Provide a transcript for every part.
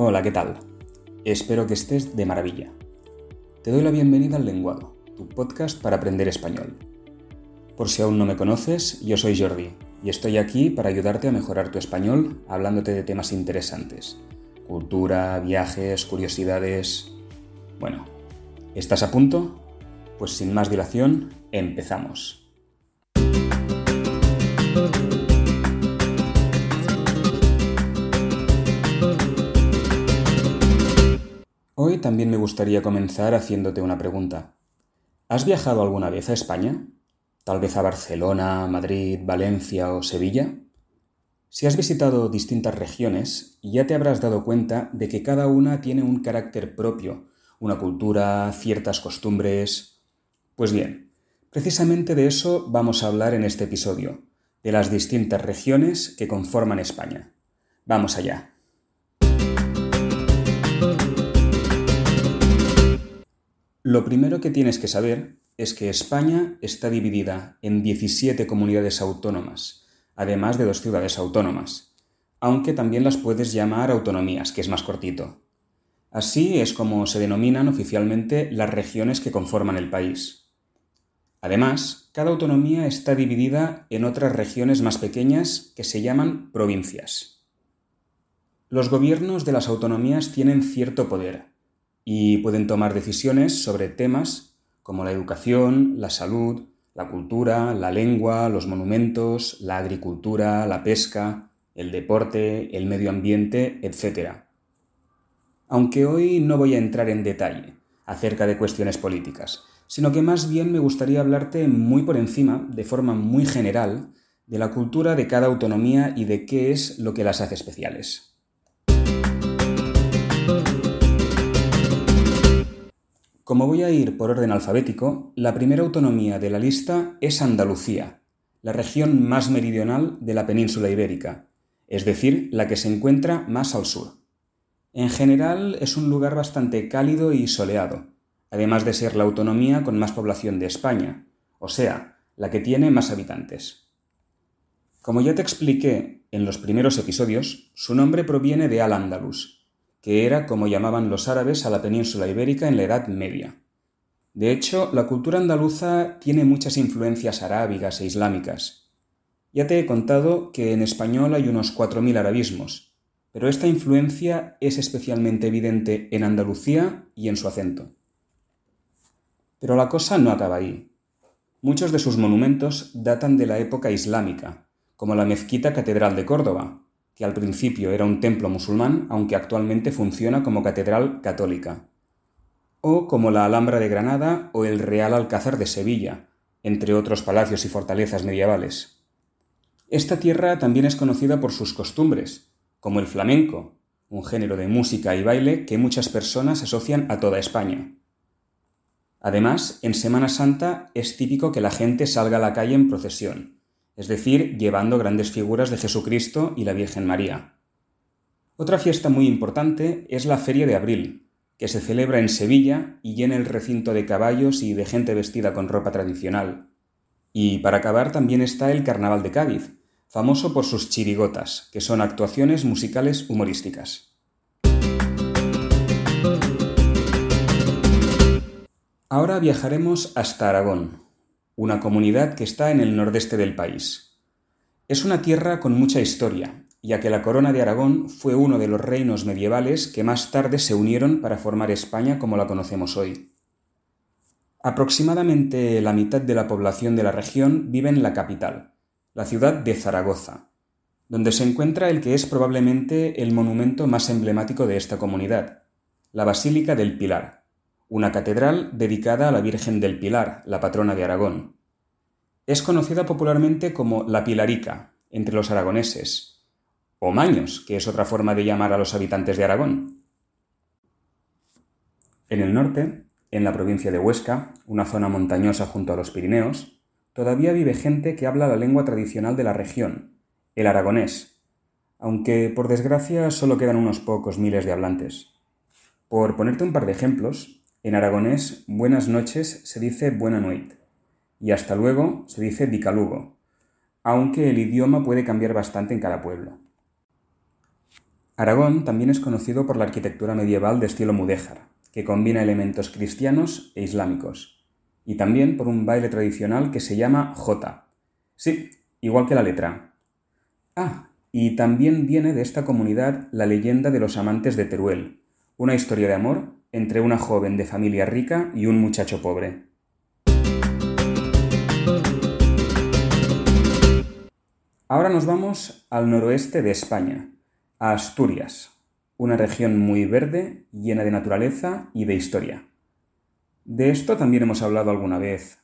Hola, ¿qué tal? Espero que estés de maravilla. Te doy la bienvenida al Lenguado, tu podcast para aprender español. Por si aún no me conoces, yo soy Jordi y estoy aquí para ayudarte a mejorar tu español hablándote de temas interesantes. Cultura, viajes, curiosidades... Bueno, ¿estás a punto? Pues sin más dilación, empezamos. También me gustaría comenzar haciéndote una pregunta. ¿Has viajado alguna vez a España? Tal vez a Barcelona, Madrid, Valencia o Sevilla. Si has visitado distintas regiones, ya te habrás dado cuenta de que cada una tiene un carácter propio, una cultura, ciertas costumbres. Pues bien, precisamente de eso vamos a hablar en este episodio, de las distintas regiones que conforman España. Vamos allá. Lo primero que tienes que saber es que España está dividida en 17 comunidades autónomas, además de dos ciudades autónomas, aunque también las puedes llamar autonomías, que es más cortito. Así es como se denominan oficialmente las regiones que conforman el país. Además, cada autonomía está dividida en otras regiones más pequeñas que se llaman provincias. Los gobiernos de las autonomías tienen cierto poder y pueden tomar decisiones sobre temas como la educación, la salud, la cultura, la lengua, los monumentos, la agricultura, la pesca, el deporte, el medio ambiente, etc. Aunque hoy no voy a entrar en detalle acerca de cuestiones políticas, sino que más bien me gustaría hablarte muy por encima, de forma muy general, de la cultura de cada autonomía y de qué es lo que las hace especiales. Como voy a ir por orden alfabético, la primera autonomía de la lista es Andalucía, la región más meridional de la península ibérica, es decir, la que se encuentra más al sur. En general es un lugar bastante cálido y soleado, además de ser la autonomía con más población de España, o sea, la que tiene más habitantes. Como ya te expliqué en los primeros episodios, su nombre proviene de Al-Ándalus, que era como llamaban los árabes a la península ibérica en la Edad Media. De hecho, la cultura andaluza tiene muchas influencias arábigas e islámicas. Ya te he contado que en español hay unos 4.000 arabismos, pero esta influencia es especialmente evidente en Andalucía y en su acento. Pero la cosa no acaba ahí. Muchos de sus monumentos datan de la época islámica, como la mezquita catedral de Córdoba, que al principio era un templo musulmán, aunque actualmente funciona como catedral católica, o como la Alhambra de Granada o el Real Alcázar de Sevilla, entre otros palacios y fortalezas medievales. Esta tierra también es conocida por sus costumbres, como el flamenco, un género de música y baile que muchas personas asocian a toda España. Además, en Semana Santa es típico que la gente salga a la calle en procesión, es decir, llevando grandes figuras de Jesucristo y la Virgen María. Otra fiesta muy importante es la Feria de Abril, que se celebra en Sevilla y llena el recinto de caballos y de gente vestida con ropa tradicional. Y para acabar también está el Carnaval de Cádiz, famoso por sus chirigotas, que son actuaciones musicales humorísticas. Ahora viajaremos hasta Aragón, una comunidad que está en el nordeste del país. Es una tierra con mucha historia, ya que la corona de Aragón fue uno de los reinos medievales que más tarde se unieron para formar España como la conocemos hoy. Aproximadamente la mitad de la población de la región vive en la capital, la ciudad de Zaragoza, donde se encuentra el que es probablemente el monumento más emblemático de esta comunidad, la Basílica del Pilar una catedral dedicada a la Virgen del Pilar, la patrona de Aragón. Es conocida popularmente como la Pilarica entre los aragoneses, o Maños, que es otra forma de llamar a los habitantes de Aragón. En el norte, en la provincia de Huesca, una zona montañosa junto a los Pirineos, todavía vive gente que habla la lengua tradicional de la región, el aragonés, aunque por desgracia solo quedan unos pocos miles de hablantes. Por ponerte un par de ejemplos, en aragonés, buenas noches se dice buena noite y hasta luego se dice dicalugo, aunque el idioma puede cambiar bastante en cada pueblo. Aragón también es conocido por la arquitectura medieval de estilo mudéjar, que combina elementos cristianos e islámicos, y también por un baile tradicional que se llama jota. Sí, igual que la letra. Ah, y también viene de esta comunidad la leyenda de los amantes de Teruel, una historia de amor entre una joven de familia rica y un muchacho pobre. Ahora nos vamos al noroeste de España, a Asturias, una región muy verde, llena de naturaleza y de historia. De esto también hemos hablado alguna vez.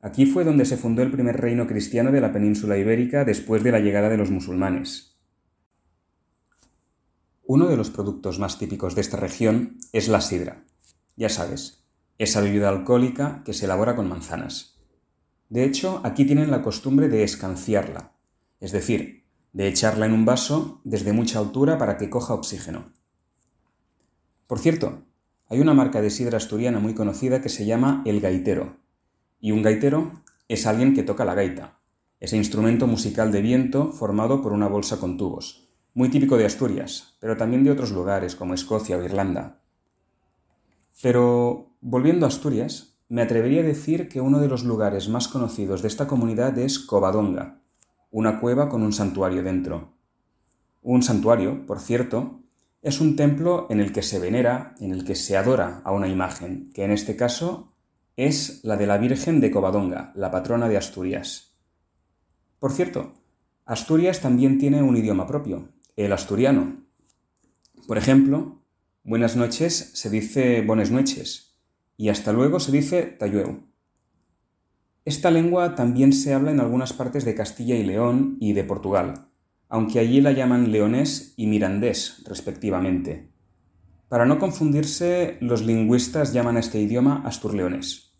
Aquí fue donde se fundó el primer reino cristiano de la península ibérica después de la llegada de los musulmanes. Uno de los productos más típicos de esta región es la sidra. Ya sabes, esa bebida alcohólica que se elabora con manzanas. De hecho, aquí tienen la costumbre de escanciarla, es decir, de echarla en un vaso desde mucha altura para que coja oxígeno. Por cierto, hay una marca de sidra asturiana muy conocida que se llama El Gaitero. Y un gaitero es alguien que toca la gaita, ese instrumento musical de viento formado por una bolsa con tubos, muy típico de Asturias, pero también de otros lugares como Escocia o Irlanda. Pero, volviendo a Asturias, me atrevería a decir que uno de los lugares más conocidos de esta comunidad es Covadonga, una cueva con un santuario dentro. Un santuario, por cierto, es un templo en el que se venera, en el que se adora a una imagen, que en este caso es la de la Virgen de Covadonga, la patrona de Asturias. Por cierto, Asturias también tiene un idioma propio, el asturiano. Por ejemplo, buenas noches se dice bones noches y hasta luego se dice tayueu. Esta lengua también se habla en algunas partes de Castilla y León y de Portugal, aunque allí la llaman leonés y mirandés, respectivamente. Para no confundirse, los lingüistas llaman a este idioma asturleonés.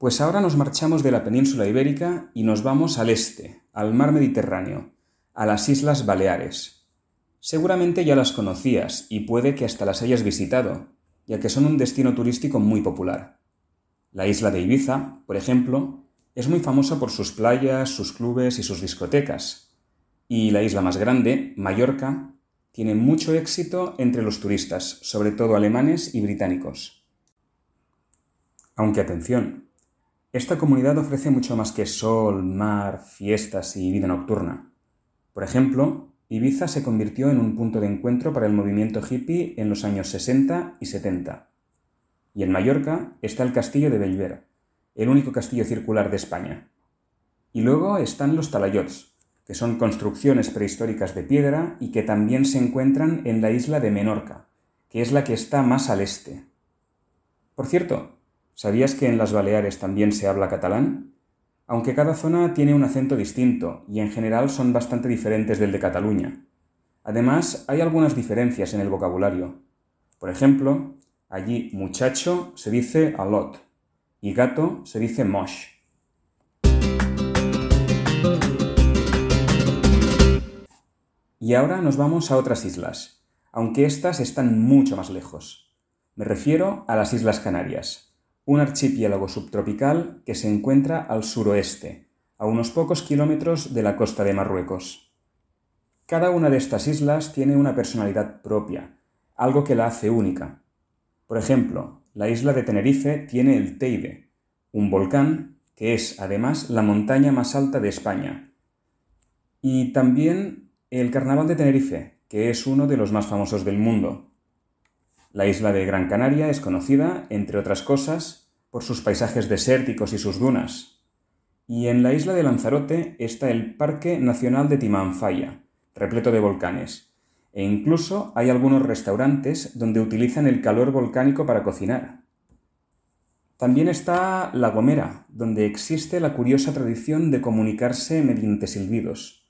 Pues ahora nos marchamos de la península ibérica y nos vamos al este, al mar Mediterráneo, a las Islas Baleares, Seguramente ya las conocías y puede que hasta las hayas visitado, ya que son un destino turístico muy popular. La isla de Ibiza, por ejemplo, es muy famosa por sus playas, sus clubes y sus discotecas. Y la isla más grande, Mallorca, tiene mucho éxito entre los turistas, sobre todo alemanes y británicos. Aunque atención, esta comunidad ofrece mucho más que sol, mar, fiestas y vida nocturna. Por ejemplo, Ibiza se convirtió en un punto de encuentro para el movimiento hippie en los años 60 y 70. Y en Mallorca está el castillo de Bellver, el único castillo circular de España. Y luego están los talayots, que son construcciones prehistóricas de piedra y que también se encuentran en la isla de Menorca, que es la que está más al este. Por cierto, ¿sabías que en las Baleares también se habla catalán? aunque cada zona tiene un acento distinto y en general son bastante diferentes del de Cataluña. Además, hay algunas diferencias en el vocabulario. Por ejemplo, allí muchacho se dice alot y gato se dice mosh. Y ahora nos vamos a otras islas, aunque estas están mucho más lejos. Me refiero a las Islas Canarias un archipiélago subtropical que se encuentra al suroeste, a unos pocos kilómetros de la costa de Marruecos. Cada una de estas islas tiene una personalidad propia, algo que la hace única. Por ejemplo, la isla de Tenerife tiene el Teide, un volcán que es además la montaña más alta de España. Y también el Carnaval de Tenerife, que es uno de los más famosos del mundo. La isla de Gran Canaria es conocida, entre otras cosas, por sus paisajes desérticos y sus dunas. Y en la isla de Lanzarote está el Parque Nacional de Timanfaya, repleto de volcanes, e incluso hay algunos restaurantes donde utilizan el calor volcánico para cocinar. También está La Gomera, donde existe la curiosa tradición de comunicarse mediante silbidos.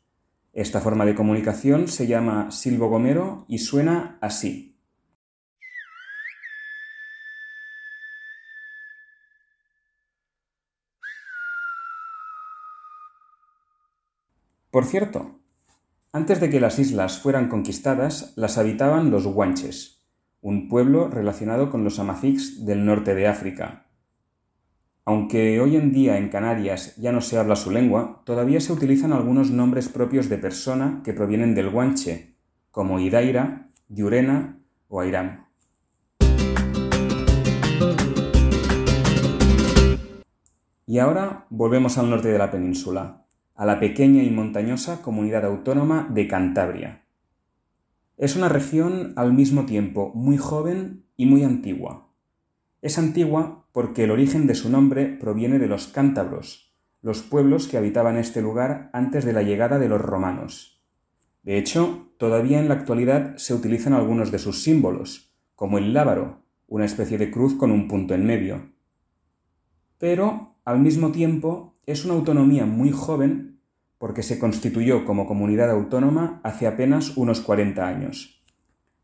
Esta forma de comunicación se llama silbo gomero y suena así. Por cierto, antes de que las islas fueran conquistadas, las habitaban los guanches, un pueblo relacionado con los amazics del norte de África. Aunque hoy en día en Canarias ya no se habla su lengua, todavía se utilizan algunos nombres propios de persona que provienen del guanche, como Idaira, Llurena o Airam. Y ahora volvemos al norte de la península, a la pequeña y montañosa comunidad autónoma de Cantabria. Es una región al mismo tiempo muy joven y muy antigua. Es antigua porque el origen de su nombre proviene de los cántabros, los pueblos que habitaban este lugar antes de la llegada de los romanos. De hecho, todavía en la actualidad se utilizan algunos de sus símbolos, como el lábaro, una especie de cruz con un punto en medio. Pero al mismo tiempo, es una autonomía muy joven porque se constituyó como comunidad autónoma hace apenas unos 40 años.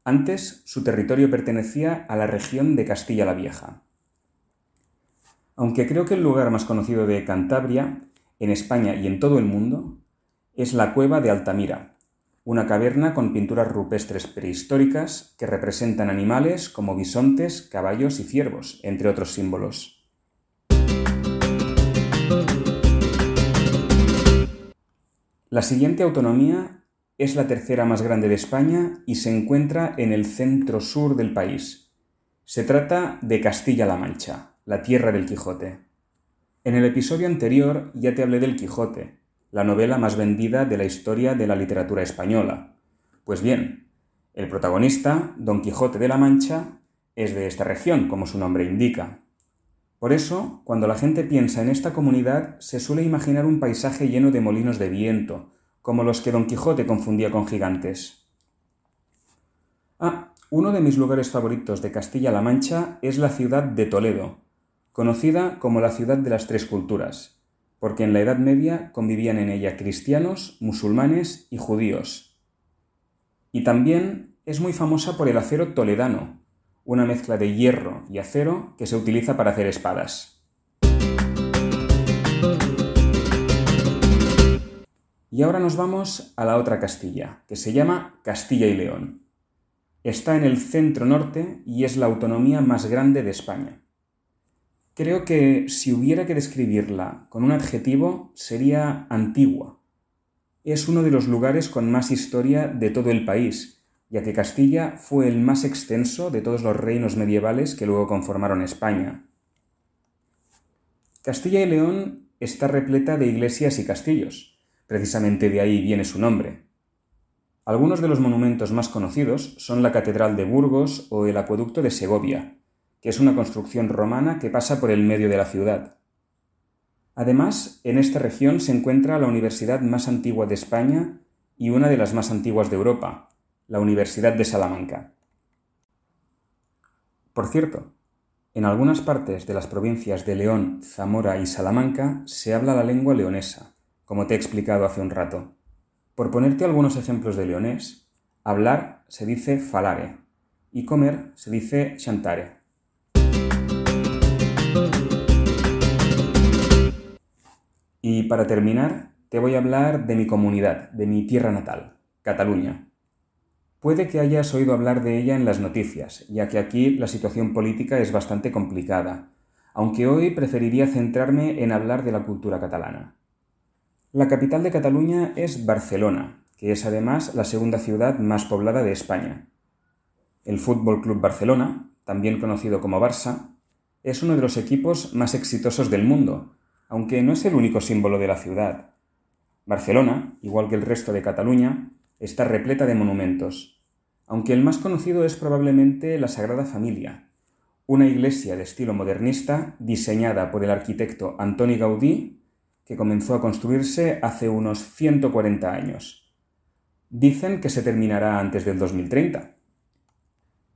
Antes, su territorio pertenecía a la región de Castilla la Vieja. Aunque creo que el lugar más conocido de Cantabria, en España y en todo el mundo, es la cueva de Altamira, una caverna con pinturas rupestres prehistóricas que representan animales como bisontes, caballos y ciervos, entre otros símbolos. La siguiente autonomía es la tercera más grande de España y se encuentra en el centro sur del país. Se trata de Castilla-La Mancha, la tierra del Quijote. En el episodio anterior ya te hablé del Quijote, la novela más vendida de la historia de la literatura española. Pues bien, el protagonista, Don Quijote de la Mancha, es de esta región, como su nombre indica. Por eso, cuando la gente piensa en esta comunidad, se suele imaginar un paisaje lleno de molinos de viento, como los que Don Quijote confundía con gigantes. Ah, uno de mis lugares favoritos de Castilla-La Mancha es la ciudad de Toledo, conocida como la ciudad de las tres culturas, porque en la Edad Media convivían en ella cristianos, musulmanes y judíos. Y también es muy famosa por el acero toledano, una mezcla de hierro y acero que se utiliza para hacer espadas. Y ahora nos vamos a la otra Castilla, que se llama Castilla y León. Está en el centro norte y es la autonomía más grande de España. Creo que si hubiera que describirla con un adjetivo sería antigua. Es uno de los lugares con más historia de todo el país ya que Castilla fue el más extenso de todos los reinos medievales que luego conformaron España. Castilla y León está repleta de iglesias y castillos, precisamente de ahí viene su nombre. Algunos de los monumentos más conocidos son la Catedral de Burgos o el Acueducto de Segovia, que es una construcción romana que pasa por el medio de la ciudad. Además, en esta región se encuentra la universidad más antigua de España y una de las más antiguas de Europa, la Universidad de Salamanca. Por cierto, en algunas partes de las provincias de León, Zamora y Salamanca se habla la lengua leonesa, como te he explicado hace un rato. Por ponerte algunos ejemplos de leonés, hablar se dice falare y comer se dice chantare. Y para terminar, te voy a hablar de mi comunidad, de mi tierra natal, Cataluña. Puede que hayas oído hablar de ella en las noticias, ya que aquí la situación política es bastante complicada, aunque hoy preferiría centrarme en hablar de la cultura catalana. La capital de Cataluña es Barcelona, que es además la segunda ciudad más poblada de España. El Fútbol Club Barcelona, también conocido como Barça, es uno de los equipos más exitosos del mundo, aunque no es el único símbolo de la ciudad. Barcelona, igual que el resto de Cataluña, está repleta de monumentos, aunque el más conocido es probablemente la Sagrada Familia, una iglesia de estilo modernista diseñada por el arquitecto Antoni Gaudí, que comenzó a construirse hace unos 140 años. Dicen que se terminará antes del 2030.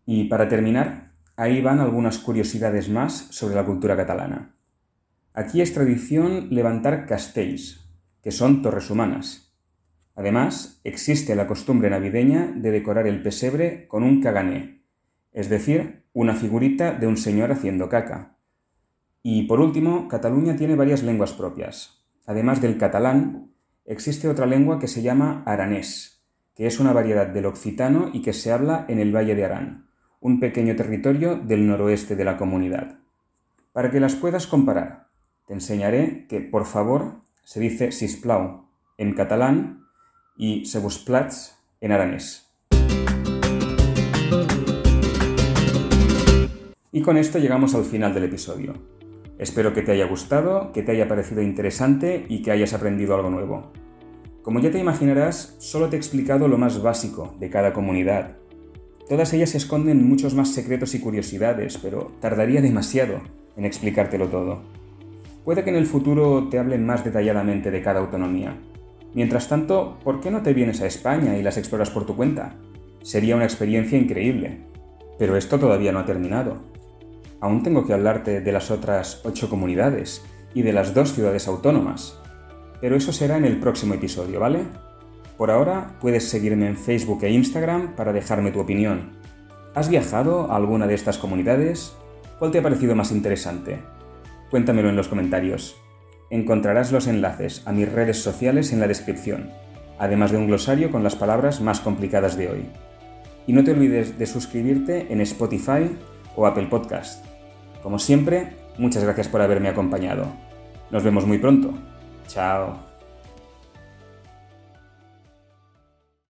Y para terminar, ahí van algunas curiosidades más sobre la cultura catalana. Aquí es tradición levantar castells, que son torres humanas, Además, existe la costumbre navideña de decorar el pesebre con un cagané, es decir, una figurita de un señor haciendo caca. Y por último, Cataluña tiene varias lenguas propias. Además del catalán, existe otra lengua que se llama aranés, que es una variedad del occitano y que se habla en el Valle de Arán, un pequeño territorio del noroeste de la comunidad. Para que las puedas comparar, te enseñaré que por favor se dice sisplau en catalán y se plats en aranés. Y con esto llegamos al final del episodio. Espero que te haya gustado, que te haya parecido interesante y que hayas aprendido algo nuevo. Como ya te imaginarás, solo te he explicado lo más básico de cada comunidad. Todas ellas esconden muchos más secretos y curiosidades, pero tardaría demasiado en explicártelo todo. Puede que en el futuro te hable más detalladamente de cada autonomía. Mientras tanto, ¿por qué no te vienes a España y las exploras por tu cuenta? Sería una experiencia increíble. Pero esto todavía no ha terminado aún tengo que hablarte de las otras ocho comunidades y de las dos ciudades autónomas. Pero eso será en el próximo episodio, ¿vale? Por ahora puedes seguirme en Facebook e Instagram para dejarme tu opinión. ¿Has viajado a alguna de estas comunidades? ¿Cuál te ha parecido más interesante? Cuéntamelo en los comentarios. Encontrarás los enlaces a mis redes sociales en la descripción, además de un glosario con las palabras más complicadas de hoy. Y no te olvides de suscribirte en Spotify o Apple Podcast. Como siempre, muchas gracias por haberme acompañado. Nos vemos muy pronto. Chao.